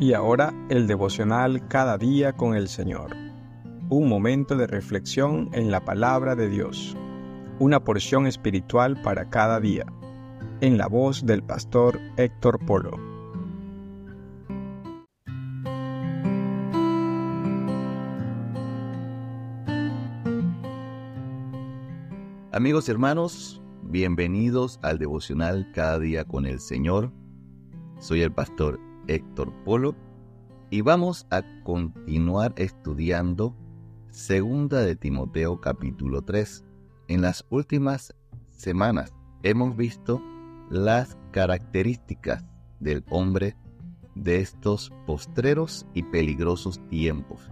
Y ahora el devocional cada día con el Señor. Un momento de reflexión en la palabra de Dios. Una porción espiritual para cada día. En la voz del pastor Héctor Polo. Amigos y hermanos, bienvenidos al devocional cada día con el Señor. Soy el pastor Héctor Polo y vamos a continuar estudiando Segunda de Timoteo capítulo 3. En las últimas semanas hemos visto las características del hombre de estos postreros y peligrosos tiempos.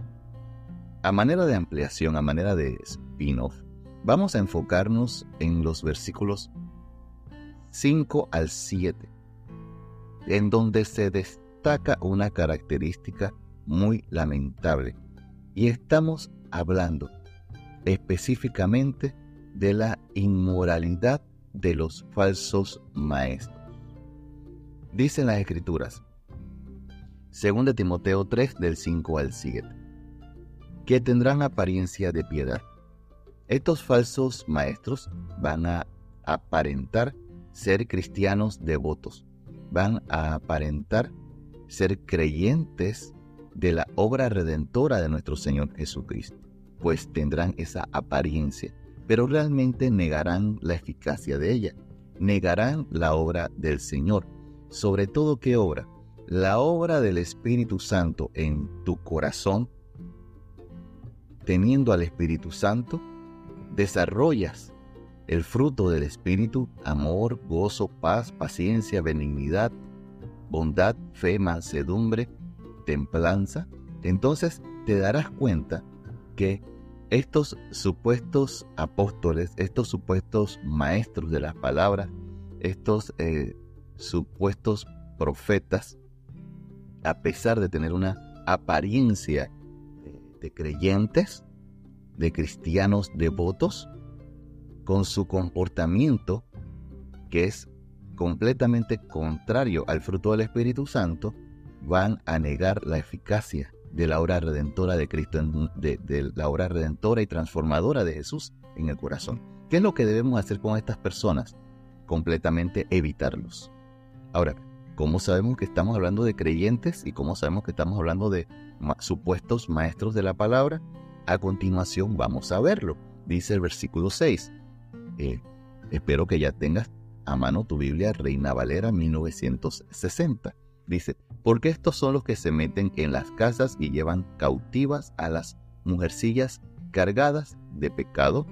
A manera de ampliación, a manera de spin-off, vamos a enfocarnos en los versículos 5 al 7 en donde se destaca una característica muy lamentable. Y estamos hablando específicamente de la inmoralidad de los falsos maestros. Dicen las escrituras, 2 Timoteo 3 del 5 al 7, que tendrán apariencia de piedad. Estos falsos maestros van a aparentar ser cristianos devotos, van a aparentar ser creyentes de la obra redentora de nuestro Señor Jesucristo, pues tendrán esa apariencia, pero realmente negarán la eficacia de ella, negarán la obra del Señor. Sobre todo, ¿qué obra? La obra del Espíritu Santo en tu corazón. Teniendo al Espíritu Santo, desarrollas el fruto del Espíritu, amor, gozo, paz, paciencia, benignidad, bondad, fe, mansedumbre, templanza, entonces te darás cuenta que estos supuestos apóstoles, estos supuestos maestros de las palabras, estos eh, supuestos profetas, a pesar de tener una apariencia de creyentes, de cristianos devotos, con su comportamiento, que es completamente contrario al fruto del Espíritu Santo, van a negar la eficacia de la obra redentora de Cristo, de, la obra redentora y transformadora de Jesús en el corazón. ¿Qué es lo que debemos hacer con estas personas? Completamente evitarlos. Ahora, ¿cómo sabemos que estamos hablando de creyentes y cómo sabemos que estamos hablando de supuestos maestros de la palabra? A continuación vamos a verlo. Dice el versículo 6. Eh, espero que ya tengas a mano tu Biblia Reina Valera 1960. Dice, porque estos son los que se meten en las casas y llevan cautivas a las mujercillas cargadas de pecado,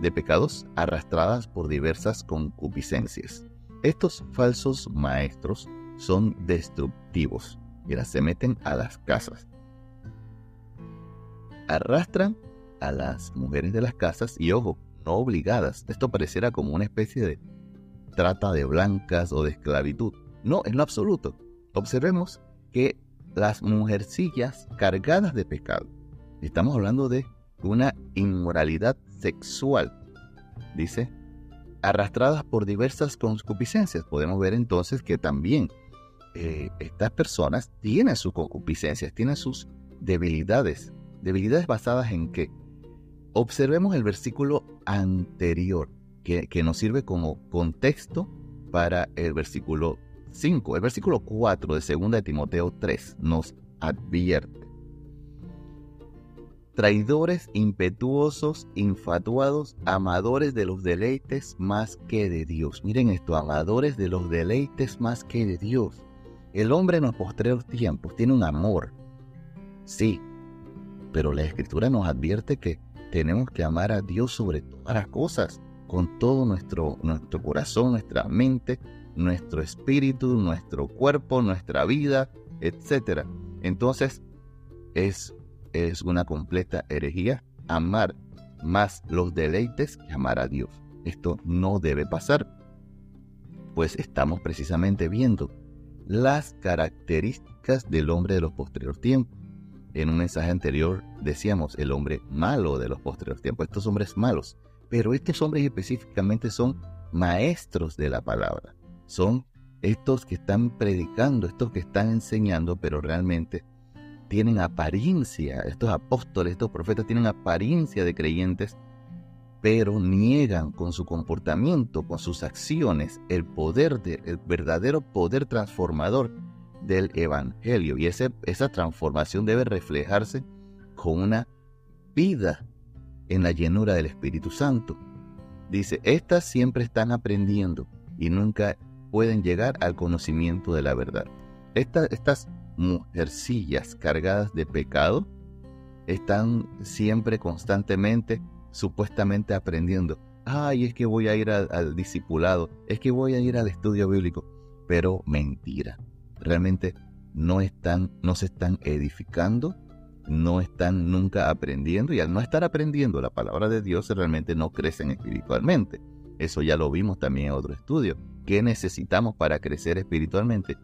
de pecados arrastradas por diversas concupiscencias. Estos falsos maestros son destructivos. Mira, se meten a las casas. Arrastran a las mujeres de las casas y ojo, no obligadas. Esto pareciera como una especie de trata de blancas o de esclavitud. No, en lo absoluto. Observemos que las mujercillas cargadas de pecado, estamos hablando de una inmoralidad sexual, dice, arrastradas por diversas concupiscencias. Podemos ver entonces que también eh, estas personas tienen sus concupiscencias, tienen sus debilidades. Debilidades basadas en qué? Observemos el versículo anterior, que, nos sirve como contexto para el versículo 5. El versículo 4 de 2 de Timoteo 3 nos advierte. Traidores, impetuosos, infatuados, amadores de los deleites más que de Dios. Miren esto, amadores de los deleites más que de Dios. El hombre en los postreros tiempos tiene un amor, sí, pero la escritura nos advierte que tenemos que amar a Dios sobre todas las cosas, con todo nuestro, nuestro corazón, nuestra mente, nuestro espíritu, nuestro cuerpo, nuestra vida, etc. Entonces, es, es una completa herejía amar más los deleites que amar a Dios. Esto no debe pasar, pues estamos precisamente viendo las características del hombre de los posteriores tiempos en un mensaje anterior decíamos el hombre malo de los posteriores tiempos, estos hombres malos. Pero estos hombres específicamente son maestros de la palabra, son estos que están predicando, estos que están enseñando, pero realmente tienen apariencia, estos apóstoles, estos profetas tienen apariencia de creyentes, pero niegan con su comportamiento, con sus acciones, el poder, de, el verdadero poder transformador del Evangelio. Y ese, esa transformación debe reflejarse con una vida en la llenura del Espíritu Santo. Dice, estas siempre están aprendiendo y nunca pueden llegar al conocimiento de la verdad. estas mujercillas cargadas de pecado están siempre constantemente, supuestamente aprendiendo. Ay, es que voy a ir al discipulado, es que voy a ir al estudio bíblico. Pero mentira. Realmente no están, no se están edificando, no están nunca aprendiendo y al no estar aprendiendo la palabra de Dios realmente no crecen espiritualmente. Eso ya lo vimos también en otro estudio. ¿Qué necesitamos para crecer espiritualmente?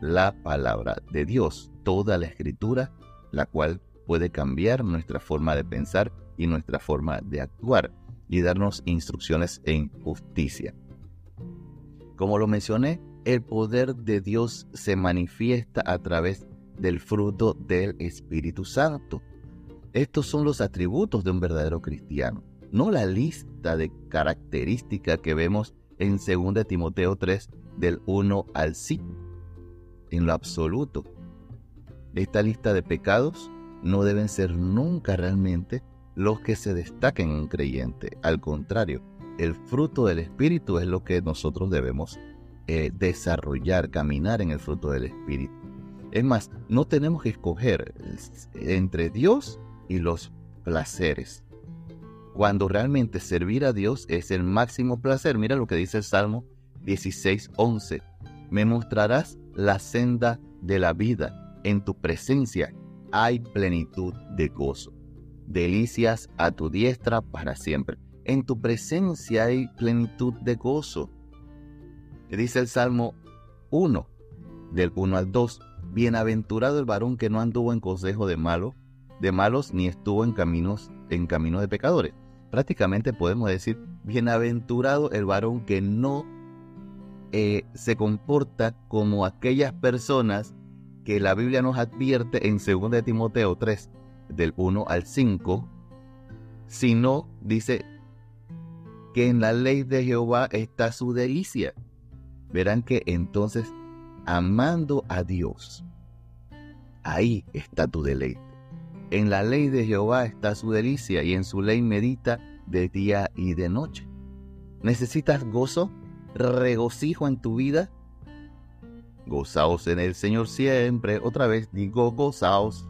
La palabra de Dios, toda la escritura, la cual puede cambiar nuestra forma de pensar y nuestra forma de actuar y darnos instrucciones en justicia. Como lo mencioné, el poder de Dios se manifiesta a través del fruto del Espíritu Santo. Estos son los atributos de un verdadero cristiano, no la lista de características que vemos en 2 Timoteo 3 del 1 al 5. En lo absoluto, esta lista de pecados no deben ser nunca realmente los que se destaquen en un creyente. Al contrario, el fruto del Espíritu es lo que nosotros debemos eh, desarrollar, caminar en el fruto del Espíritu. Es más, no tenemos que escoger entre Dios y los placeres. Cuando realmente servir a Dios es el máximo placer. Mira lo que dice el Salmo 16:11. Me mostrarás la senda de la vida. En tu presencia hay plenitud de gozo. Delicias a tu diestra para siempre. En tu presencia hay plenitud de gozo. Dice el Salmo 1, del 1 al 2, Bienaventurado el varón que no anduvo en consejo de malos, de malos ni estuvo en caminos en camino de pecadores. Prácticamente podemos decir, bienaventurado el varón que no eh, se comporta como aquellas personas que la Biblia nos advierte en 2 Timoteo 3, del 1 al 5, sino dice que en la ley de Jehová está su delicia verán que entonces, amando a Dios, ahí está tu deleite. En la ley de Jehová está su delicia y en su ley medita de día y de noche. ¿Necesitas gozo, regocijo en tu vida? Gozaos en el Señor siempre. Otra vez digo gozaos,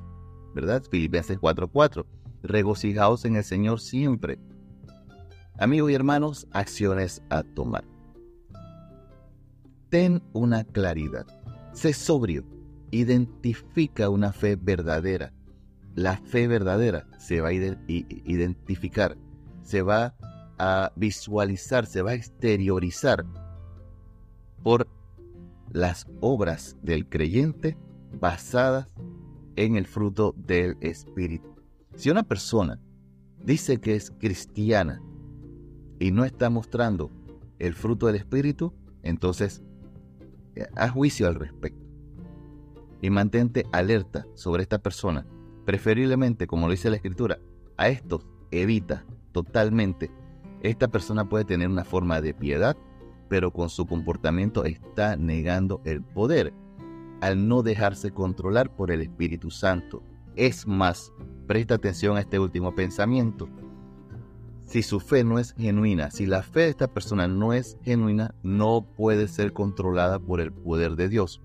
¿verdad? Filipenses 4:4. Regocijaos en el Señor siempre. Amigos y hermanos, acciones a tomar ten una claridad. Sé sobrio. Identifica una fe verdadera. La fe verdadera se va a identificar, se va a visualizar, se va a exteriorizar por las obras del creyente basadas en el fruto del Espíritu. Si una persona dice que es cristiana y no está mostrando el fruto del Espíritu, entonces haz juicio al respecto y mantente alerta sobre esta persona. Preferiblemente, como lo dice la escritura, a estos evita totalmente. Esta persona puede tener una forma de piedad, pero con su comportamiento está negando el poder al no dejarse controlar por el Espíritu Santo. Es más, presta atención a este último pensamiento si su fe no es genuina, si la fe de esta persona no es genuina, no puede ser controlada por el poder de Dios.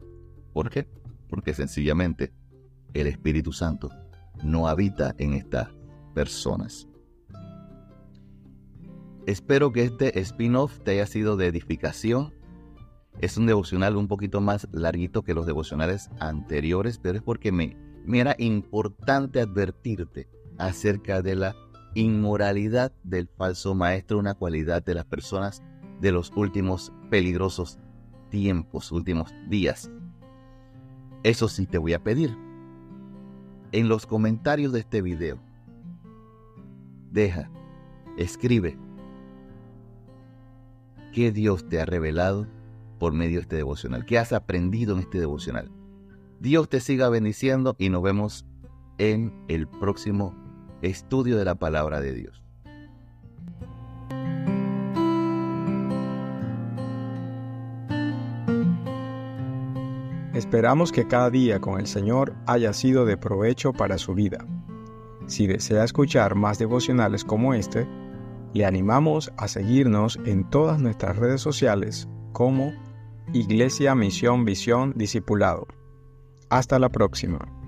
¿Por qué? Porque sencillamente el Espíritu Santo no habita en estas personas. Espero que este spin-off te haya sido de edificación. Es un devocional un poquito más larguito que los devocionales anteriores, pero es porque me, me era importante advertirte acerca de la inmoralidad del falso maestro, una cualidad de las personas de los últimos peligrosos tiempos, últimos días. Eso sí te voy a pedir. En los comentarios de este video, deja, escribe qué Dios te ha revelado por medio de este devocional? ¿Qué has aprendido en este devocional? Dios te siga bendiciendo y nos vemos en el próximo estudio de la palabra de Dios. Esperamos que cada día con el Señor haya sido de provecho para su vida. Si desea escuchar más devocionales como este, le animamos a seguirnos en todas nuestras redes sociales como Iglesia Misión Visión Discipulado. Hasta la próxima.